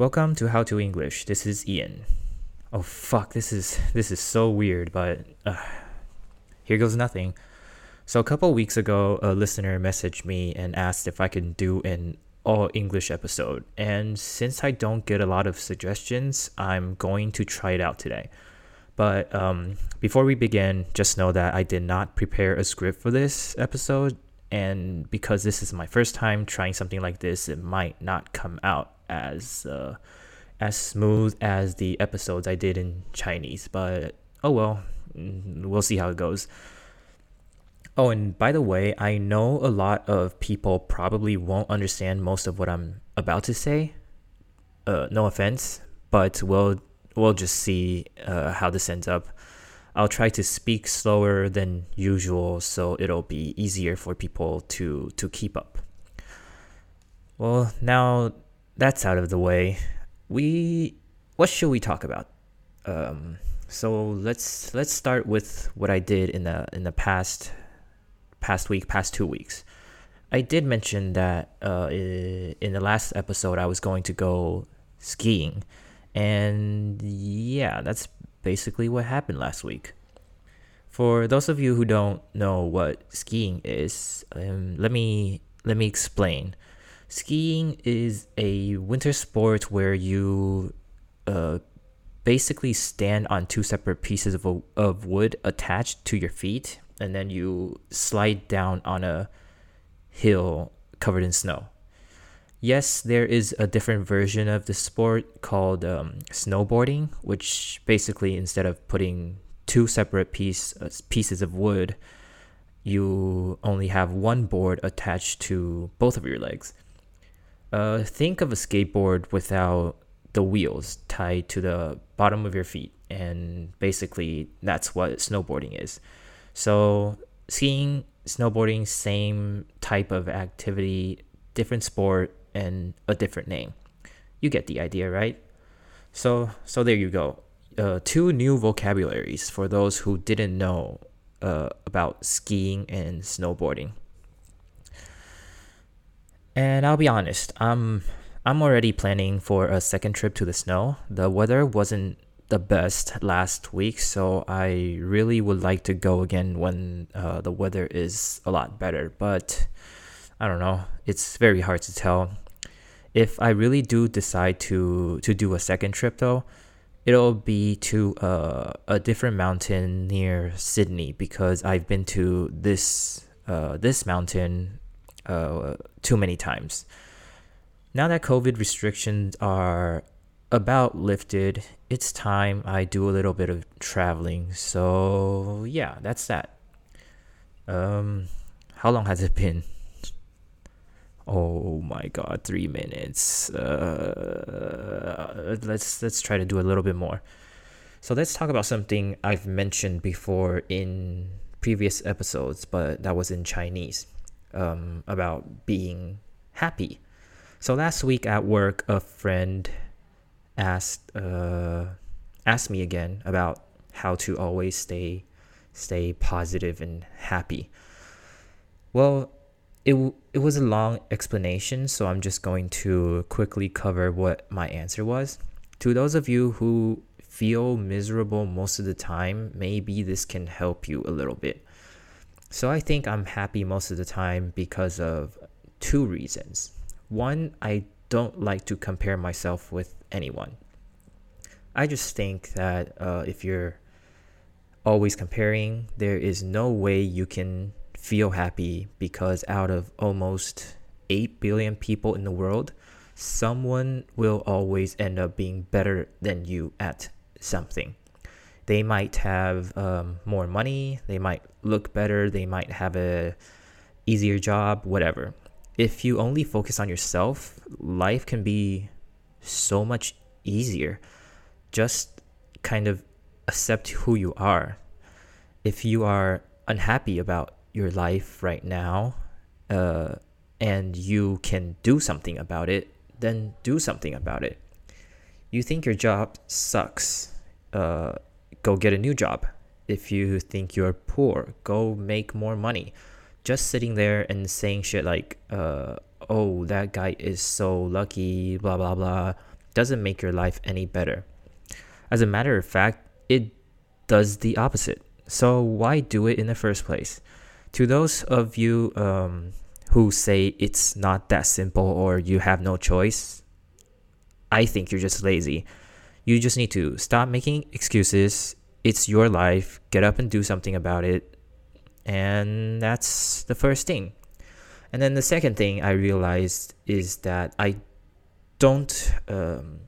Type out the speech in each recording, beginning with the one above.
Welcome to How to English. This is Ian. Oh fuck, this is this is so weird, but uh, here goes nothing. So a couple weeks ago, a listener messaged me and asked if I can do an all English episode. And since I don't get a lot of suggestions, I'm going to try it out today. But um, before we begin, just know that I did not prepare a script for this episode. And because this is my first time trying something like this, it might not come out as uh, as smooth as the episodes I did in Chinese. But oh well, mm, we'll see how it goes. Oh, and by the way, I know a lot of people probably won't understand most of what I'm about to say. Uh, no offense, but we'll we'll just see uh, how this ends up. I'll try to speak slower than usual so it'll be easier for people to to keep up. Well, now that's out of the way, we what should we talk about? Um, so let's let's start with what I did in the in the past past week, past two weeks. I did mention that uh, in the last episode I was going to go skiing, and yeah, that's basically what happened last week. For those of you who don't know what skiing is, um, let me let me explain. Skiing is a winter sport where you uh, basically stand on two separate pieces of, of wood attached to your feet, and then you slide down on a hill covered in snow. Yes, there is a different version of the sport called um, snowboarding, which basically instead of putting two separate piece, uh, pieces of wood, you only have one board attached to both of your legs. Uh, think of a skateboard without the wheels tied to the bottom of your feet, and basically that's what snowboarding is. So skiing, snowboarding, same type of activity, different sport, and a different name. You get the idea, right? So so there you go. Uh, two new vocabularies for those who didn't know uh, about skiing and snowboarding. And I'll be honest, I'm I'm already planning for a second trip to the snow. The weather wasn't the best last week, so I really would like to go again when uh, the weather is a lot better. But I don't know, it's very hard to tell. If I really do decide to to do a second trip though, it'll be to uh, a different mountain near Sydney because I've been to this uh, this mountain uh, too many times. Now that COVID restrictions are about lifted, it's time I do a little bit of traveling. So yeah, that's that. Um, how long has it been? Oh my god, three minutes. Uh, let's let's try to do a little bit more. So let's talk about something I've mentioned before in previous episodes, but that was in Chinese um, about being happy. So last week at work, a friend asked uh, asked me again about how to always stay stay positive and happy. Well, it it was a long explanation, so I'm just going to quickly cover what my answer was. To those of you who feel miserable most of the time, maybe this can help you a little bit. So I think I'm happy most of the time because of two reasons. One, I don't like to compare myself with anyone. I just think that uh, if you're always comparing, there is no way you can feel happy because out of almost 8 billion people in the world, someone will always end up being better than you at something they might have um, more money, they might look better, they might have a easier job, whatever. If you only focus on yourself, life can be so much easier. Just kind of accept who you are. If you are unhappy about your life right now, uh, and you can do something about it, then do something about it. You think your job sucks, uh, go get a new job. If you think you're poor, go make more money. Just sitting there and saying shit like, uh, oh, that guy is so lucky, blah, blah, blah. doesn't make your life any better. As a matter of fact, it does the opposite. So why do it in the first place? To those of you um, who say it's not that simple or you have no choice, I think you're just lazy. You just need to stop making excuses. It's your life. Get up and do something about it. And that's the first thing. And then the second thing I realized is that I don't um,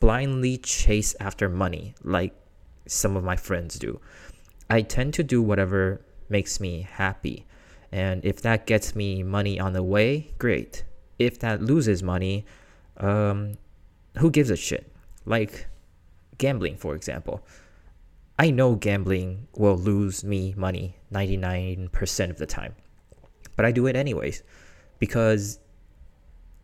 blindly chase after money like some of my friends do. I tend to do whatever makes me happy. And if that gets me money on the way, great. If that loses money, um, who gives a shit? Like gambling, for example. I know gambling will lose me money 99% of the time but I do it anyways because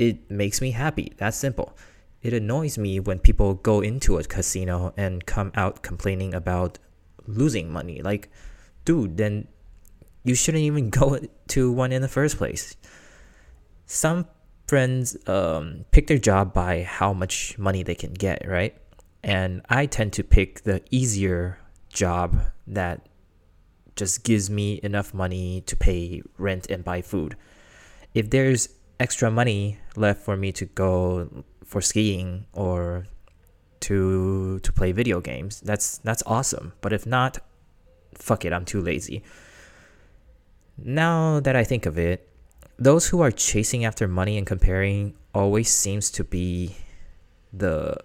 it makes me happy. That's simple. It annoys me when people go into a casino and come out complaining about losing money. Like, dude, then you shouldn't even go to one in the first place. Some friends um, pick their job by how much money they can get, right? And I tend to pick the easier job that just gives me enough money to pay rent and buy food. If there's extra money left for me to go for skiing or to to play video games, that's that's awesome. But if not, fuck it, I'm too lazy. Now that I think of it, those who are chasing after money and comparing always seems to be the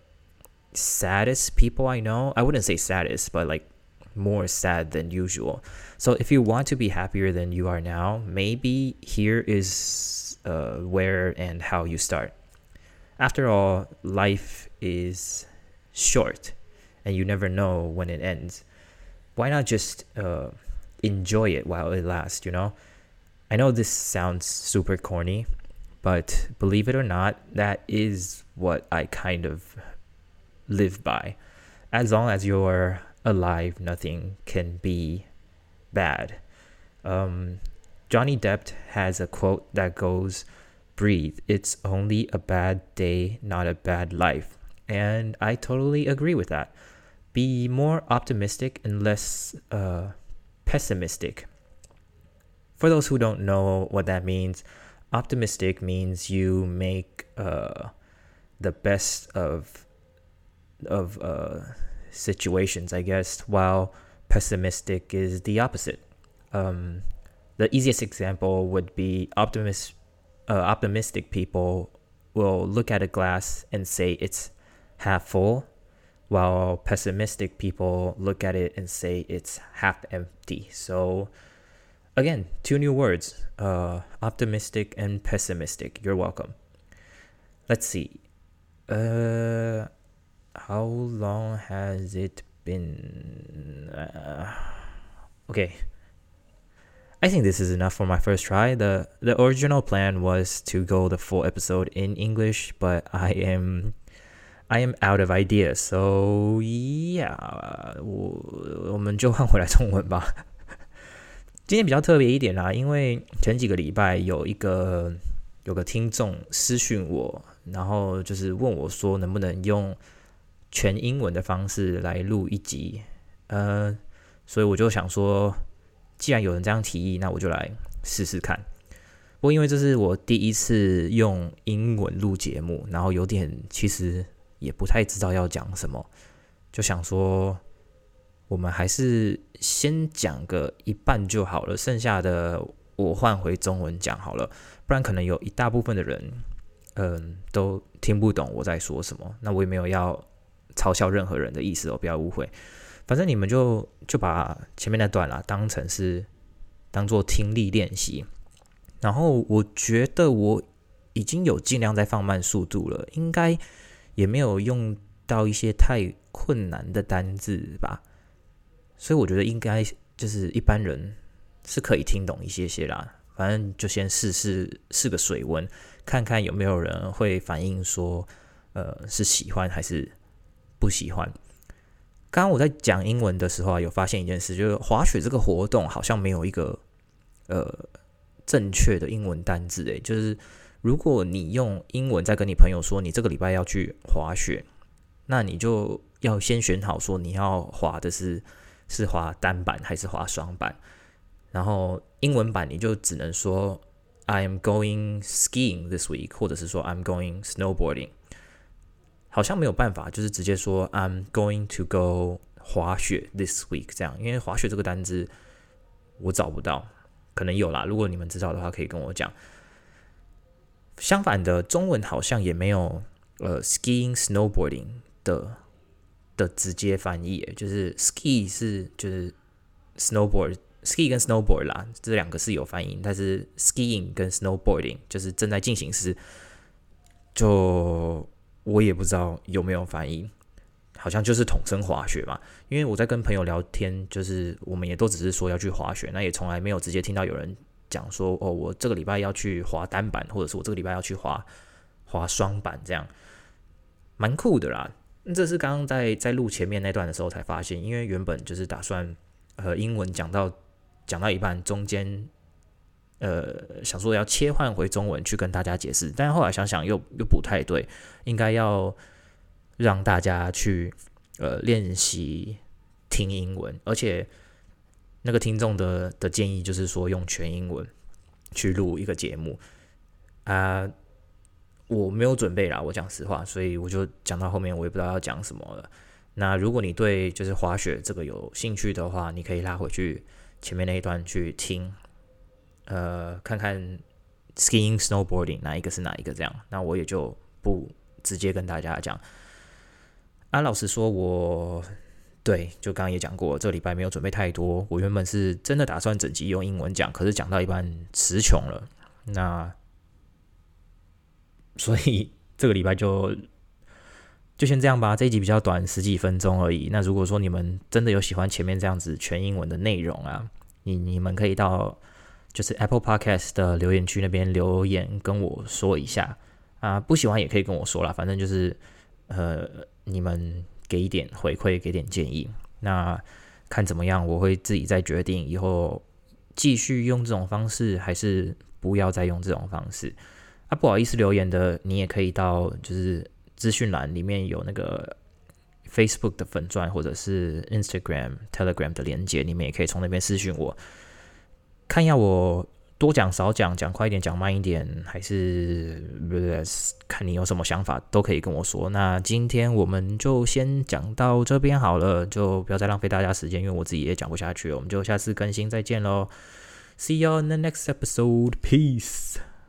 saddest people I know. I wouldn't say saddest, but like more sad than usual. So if you want to be happier than you are now, maybe here is uh, where and how you start. After all, life is short and you never know when it ends. Why not just uh, enjoy it while it lasts, you know? I know this sounds super corny, but believe it or not, that is what I kind of live by. As long as you're alive, nothing can be bad. Um, Johnny Depp has a quote that goes, Breathe, it's only a bad day, not a bad life. And I totally agree with that. Be more optimistic and less uh, pessimistic. For those who don't know what that means, optimistic means you make uh, the best of of uh, situations, I guess, while pessimistic is the opposite. Um, the easiest example would be optimist, uh, optimistic people will look at a glass and say it's half full, while pessimistic people look at it and say it's half empty. So, again, two new words uh, optimistic and pessimistic. You're welcome. Let's see. Uh, how long has it been? Uh, okay. I think this is enough for my first try. The the original plan was to go the full episode in English, but I am I am out of ideas. So yeah，我我们就换回来中文吧。今天比较特别一点啦，因为前几个礼拜有一个有个听众私讯我，然后就是问我说能不能用 全英文的方式来录一集，呃，所以我就想说，既然有人这样提议，那我就来试试看。不过因为这是我第一次用英文录节目，然后有点其实也不太知道要讲什么，就想说，我们还是先讲个一半就好了，剩下的我换回中文讲好了，不然可能有一大部分的人，嗯，都听不懂我在说什么。那我也没有要。嘲笑任何人的意思哦，不要误会。反正你们就就把前面那段啦当成是当做听力练习。然后我觉得我已经有尽量在放慢速度了，应该也没有用到一些太困难的单字吧。所以我觉得应该就是一般人是可以听懂一些些啦。反正就先试试试个水温，看看有没有人会反映说，呃，是喜欢还是。不喜欢。刚刚我在讲英文的时候啊，有发现一件事，就是滑雪这个活动好像没有一个呃正确的英文单字。诶，就是如果你用英文在跟你朋友说你这个礼拜要去滑雪，那你就要先选好说你要滑的是是滑单板还是滑双板，然后英文版你就只能说 I am going skiing this week，或者是说 I'm going snowboarding。好像没有办法，就是直接说 I'm going to go 滑雪 this week 这样，因为滑雪这个单字我找不到，可能有啦。如果你们知道的话，可以跟我讲。相反的，中文好像也没有呃 skiing snowboarding 的的直接翻译，就是 ski 是就是 snowboard ski 跟 snowboard 啦，这两个是有翻译，但是 skiing 跟 snowboarding 就是正在进行时，就我也不知道有没有翻译，好像就是统称滑雪嘛。因为我在跟朋友聊天，就是我们也都只是说要去滑雪，那也从来没有直接听到有人。讲说哦，我这个礼拜要去滑单板，或者是我这个礼拜要去滑滑双板，这样蛮酷的啦。这是刚刚在在录前面那段的时候才发现，因为原本就是打算呃英文讲到讲到一半，中间呃想说要切换回中文去跟大家解释，但后来想想又又不太对，应该要让大家去呃练习听英文，而且。那个听众的的建议就是说用全英文去录一个节目啊，我没有准备啦，我讲实话，所以我就讲到后面我也不知道要讲什么了。那如果你对就是滑雪这个有兴趣的话，你可以拉回去前面那一段去听，呃，看看 skiing snowboarding 哪一个是哪一个这样。那我也就不直接跟大家讲。啊，老实说，我。对，就刚刚也讲过，这礼拜没有准备太多。我原本是真的打算整集用英文讲，可是讲到一半词穷了，那所以这个礼拜就 就先这样吧。这一集比较短，十几分钟而已。那如果说你们真的有喜欢前面这样子全英文的内容啊，你你们可以到就是 Apple Podcast 的留言区那边留言跟我说一下啊。不喜欢也可以跟我说啦，反正就是呃你们。给一点回馈，给点建议，那看怎么样，我会自己再决定以后继续用这种方式，还是不要再用这种方式。啊，不好意思，留言的你也可以到就是资讯栏里面有那个 Facebook 的粉钻，或者是 Instagram、Telegram 的连接，你们也可以从那边私讯我，看一下我。多讲少讲，讲快一点，讲慢一点，还是看你有什么想法，都可以跟我说。那今天我们就先讲到这边好了，就不要再浪费大家时间，因为我自己也讲不下去了。我们就下次更新再见喽，See you on the next episode, peace.